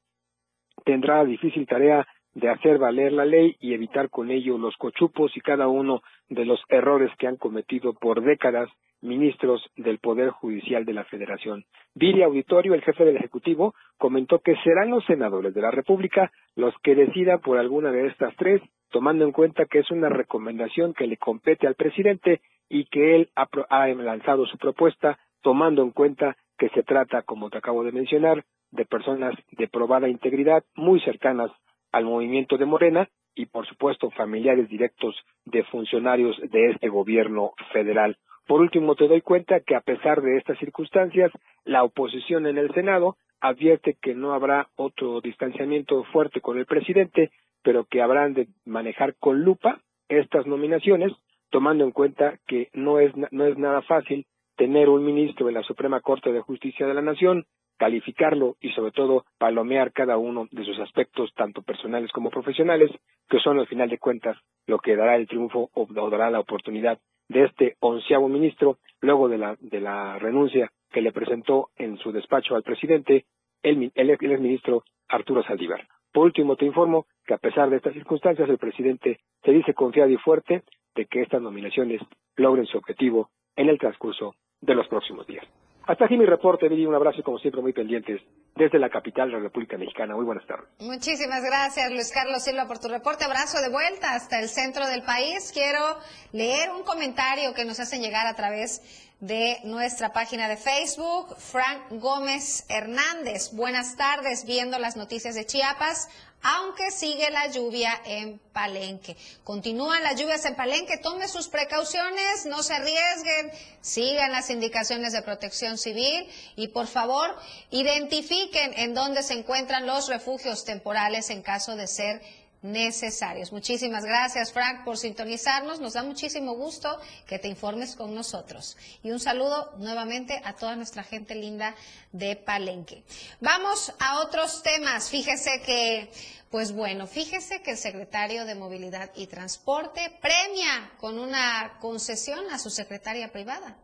tendrá la difícil tarea de hacer valer la ley y evitar con ello los cochupos y cada uno de los errores que han cometido por décadas ministros del Poder Judicial de la Federación. Viri Auditorio, el jefe del Ejecutivo, comentó que serán los senadores de la República los que decidan por alguna de estas tres, tomando en cuenta que es una recomendación que le compete al presidente y que él ha, ha lanzado su propuesta, tomando en cuenta que se trata, como te acabo de mencionar, de personas de probada integridad muy cercanas al movimiento de Morena y, por supuesto, familiares directos de funcionarios de este gobierno federal. Por último, te doy cuenta que a pesar de estas circunstancias, la oposición en el Senado advierte que no habrá otro distanciamiento fuerte con el presidente, pero que habrán de manejar con lupa estas nominaciones, tomando en cuenta que no es, no es nada fácil tener un ministro en la Suprema Corte de Justicia de la Nación, calificarlo y sobre todo palomear cada uno de sus aspectos, tanto personales como profesionales, que son al final de cuentas lo que dará el triunfo o, dará la oportunidad de este onceavo ministro, luego de la, de la renuncia que le presentó en su despacho al presidente el, el, el ministro Arturo Saldívar. Por último, te informo que a pesar de estas circunstancias, el presidente se dice confiado y fuerte de que estas nominaciones logren su objetivo en el transcurso de los próximos días. Hasta aquí mi reporte, Viri. Un abrazo y como siempre muy pendientes desde la capital de la República Mexicana. Muy buenas tardes. Muchísimas gracias, Luis Carlos Silva, por tu reporte. Abrazo de vuelta hasta el centro del país. Quiero leer un comentario que nos hacen llegar a través de nuestra página de Facebook. Frank Gómez Hernández. Buenas tardes, viendo las noticias de Chiapas aunque sigue la lluvia en Palenque. Continúan las lluvias en Palenque, tome sus precauciones, no se arriesguen, sigan las indicaciones de protección civil y por favor identifiquen en dónde se encuentran los refugios temporales en caso de ser necesarios. Muchísimas gracias, Frank, por sintonizarnos. Nos da muchísimo gusto que te informes con nosotros. Y un saludo nuevamente a toda nuestra gente linda de Palenque. Vamos a otros temas. Fíjese que, pues bueno, fíjese que el secretario de Movilidad y Transporte premia con una concesión a su secretaria privada.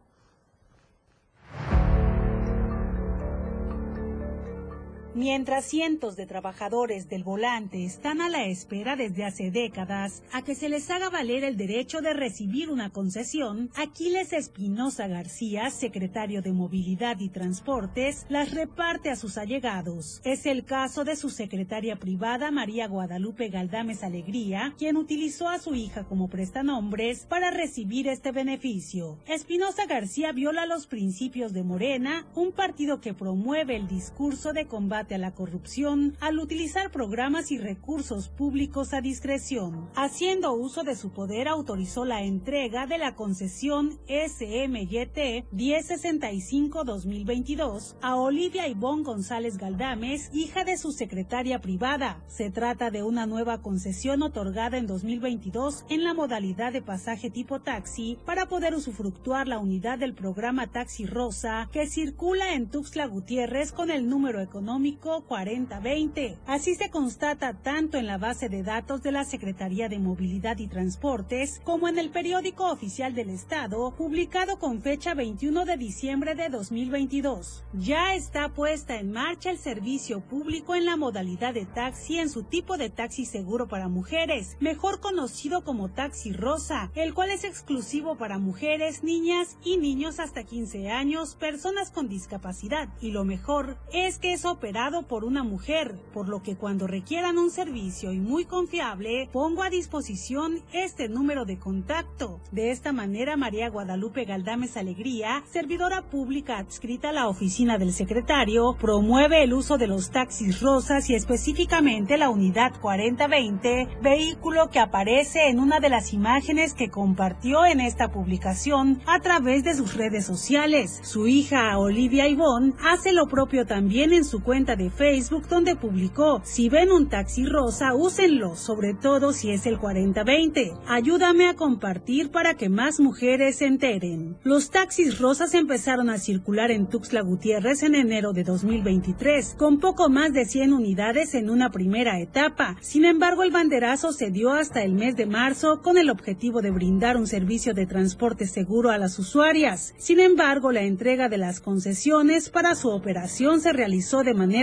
Mientras cientos de trabajadores del volante están a la espera desde hace décadas a que se les haga valer el derecho de recibir una concesión, Aquiles Espinosa García, secretario de Movilidad y Transportes, las reparte a sus allegados. Es el caso de su secretaria privada María Guadalupe Galdames Alegría, quien utilizó a su hija como prestanombres para recibir este beneficio. Espinosa García viola los principios de Morena, un partido que promueve el discurso de combate a la corrupción al utilizar programas y recursos públicos a discreción. Haciendo uso de su poder autorizó la entrega de la concesión SMYT 1065-2022 a Olivia Ivonne González Galdames, hija de su secretaria privada. Se trata de una nueva concesión otorgada en 2022 en la modalidad de pasaje tipo taxi para poder usufructuar la unidad del programa Taxi Rosa que circula en Tuxtla Gutiérrez con el número económico 4020. Así se constata tanto en la base de datos de la Secretaría de Movilidad y Transportes como en el periódico oficial del Estado, publicado con fecha 21 de diciembre de 2022. Ya está puesta en marcha el servicio público en la modalidad de taxi en su tipo de taxi seguro para mujeres, mejor conocido como taxi rosa, el cual es exclusivo para mujeres, niñas y niños hasta 15 años, personas con discapacidad. Y lo mejor es que es operado por una mujer, por lo que cuando requieran un servicio y muy confiable, pongo a disposición este número de contacto. De esta manera, María Guadalupe Galdames Alegría, servidora pública adscrita a la oficina del secretario, promueve el uso de los taxis rosas y específicamente la unidad 4020, vehículo que aparece en una de las imágenes que compartió en esta publicación a través de sus redes sociales. Su hija Olivia Ivonne hace lo propio también en su cuenta de Facebook donde publicó, si ven un taxi rosa, úsenlo, sobre todo si es el 4020. Ayúdame a compartir para que más mujeres se enteren. Los taxis rosas empezaron a circular en Tuxtla Gutiérrez en enero de 2023, con poco más de 100 unidades en una primera etapa. Sin embargo, el banderazo se dio hasta el mes de marzo con el objetivo de brindar un servicio de transporte seguro a las usuarias. Sin embargo, la entrega de las concesiones para su operación se realizó de manera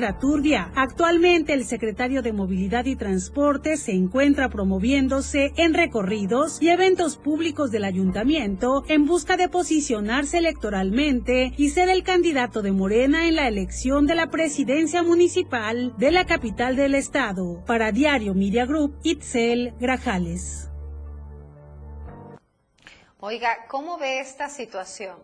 Actualmente el secretario de Movilidad y Transporte se encuentra promoviéndose en recorridos y eventos públicos del ayuntamiento en busca de posicionarse electoralmente y ser el candidato de Morena en la elección de la presidencia municipal de la capital del estado. Para Diario Media Group, Itzel Grajales. Oiga, ¿cómo ve esta situación?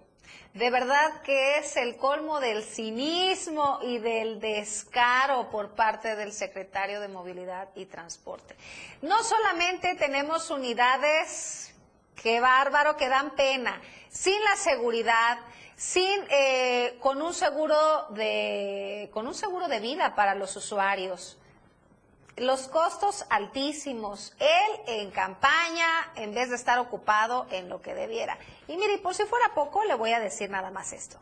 De verdad que es el colmo del cinismo y del descaro por parte del secretario de Movilidad y Transporte. No solamente tenemos unidades, qué bárbaro, que dan pena, sin la seguridad, sin eh, con un seguro de con un seguro de vida para los usuarios los costos altísimos, él en campaña en vez de estar ocupado en lo que debiera. Y mire, por si fuera poco, le voy a decir nada más esto.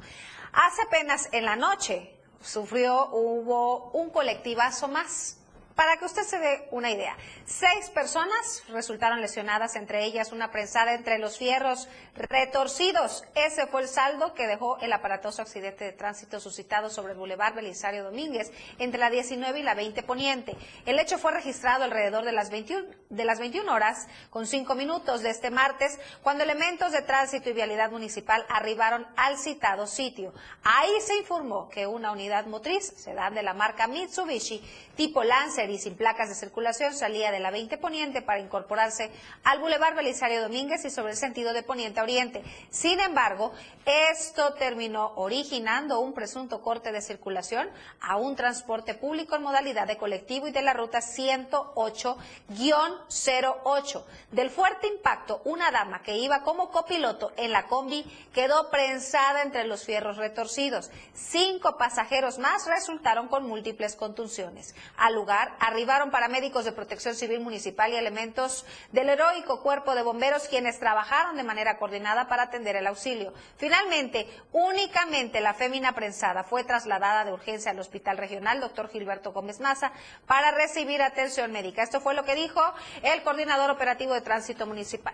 Hace apenas en la noche sufrió, hubo un colectivazo más para que usted se dé una idea, seis personas resultaron lesionadas, entre ellas una prensada entre los fierros retorcidos. Ese fue el saldo que dejó el aparatoso accidente de tránsito suscitado sobre el Boulevard Belisario Domínguez entre la 19 y la 20 Poniente. El hecho fue registrado alrededor de las 21, de las 21 horas con 5 minutos de este martes, cuando elementos de tránsito y vialidad municipal arribaron al citado sitio. Ahí se informó que una unidad motriz, sedán de la marca Mitsubishi, tipo Lancer y sin placas de circulación, salía de la 20 Poniente para incorporarse al Boulevard Belisario Domínguez y sobre el sentido de Poniente a Oriente. Sin embargo, esto terminó originando un presunto corte de circulación a un transporte público en modalidad de colectivo y de la ruta 108-08. Del fuerte impacto, una dama que iba como copiloto en la combi quedó prensada entre los fierros retorcidos. Cinco pasajeros más resultaron con múltiples contusiones. Al lugar arribaron paramédicos de protección civil municipal y elementos del heroico cuerpo de bomberos quienes trabajaron de manera coordinada para atender el auxilio. Finalmente, únicamente la fémina prensada fue trasladada de urgencia al Hospital Regional Dr. Gilberto Gómez Maza para recibir atención médica. Esto fue lo que dijo el coordinador operativo de tránsito municipal.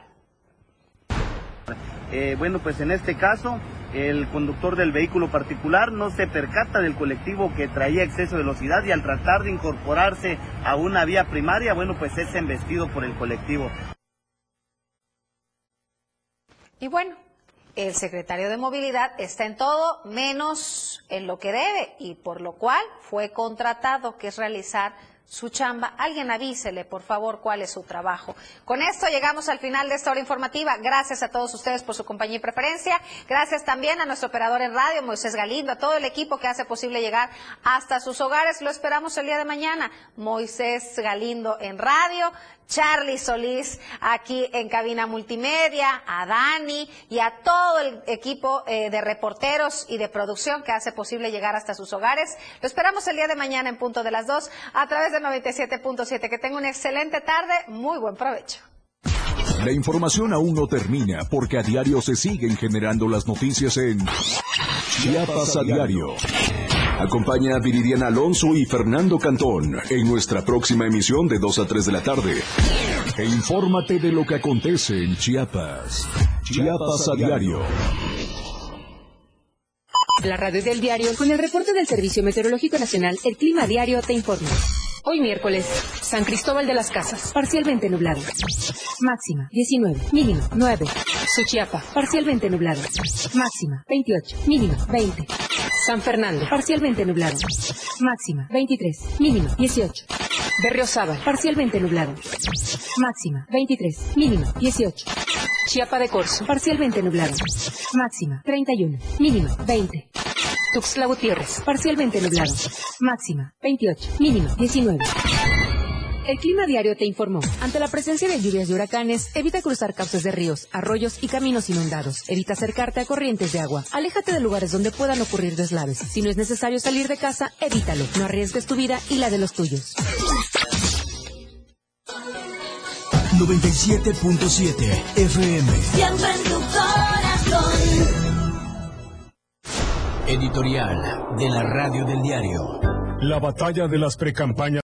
Eh, bueno, pues en este caso el conductor del vehículo particular no se percata del colectivo que traía exceso de velocidad y al tratar de incorporarse a una vía primaria, bueno, pues es embestido por el colectivo. Y bueno, el secretario de Movilidad está en todo menos en lo que debe y por lo cual fue contratado, que es realizar su chamba. Alguien avísele, por favor, cuál es su trabajo. Con esto llegamos al final de esta hora informativa. Gracias a todos ustedes por su compañía y preferencia. Gracias también a nuestro operador en radio, Moisés Galindo, a todo el equipo que hace posible llegar hasta sus hogares. Lo esperamos el día de mañana. Moisés Galindo en radio. Charlie Solís aquí en cabina multimedia, a Dani y a todo el equipo eh, de reporteros y de producción que hace posible llegar hasta sus hogares. Lo esperamos el día de mañana en punto de las dos a través de 97.7. Que tenga una excelente tarde, muy buen provecho. La información aún no termina porque a diario se siguen generando las noticias en Chiapas a diario. Acompaña a Viridiana Alonso y Fernando Cantón en nuestra próxima emisión de 2 a 3 de la tarde. E infórmate de lo que acontece en Chiapas. Chiapas a diario. La radio del diario con el reporte del Servicio Meteorológico Nacional, el Clima Diario te informa. Hoy miércoles, San Cristóbal de las Casas, parcialmente nublado. Máxima 19, mínimo 9. Suchiapa, parcialmente nublado. Máxima 28, mínimo 20. San Fernando, parcialmente nublado. Máxima 23, mínimo 18. Berriozábal, parcialmente nublado. Máxima 23, mínimo 18. Chiapa de Corzo, parcialmente nublado. Máxima 31, mínimo 20. Tuxtla Gutiérrez, parcialmente nublado. Máxima 28, mínimo 19. El Clima Diario te informó. Ante la presencia de lluvias y huracanes, evita cruzar cauces de ríos, arroyos y caminos inundados. Evita acercarte a corrientes de agua. Aléjate de lugares donde puedan ocurrir deslaves. Si no es necesario salir de casa, evítalo. No arriesgues tu vida y la de los tuyos. 97.7 FM. Siempre en tu corazón. Editorial de la Radio del Diario. La batalla de las precampañas.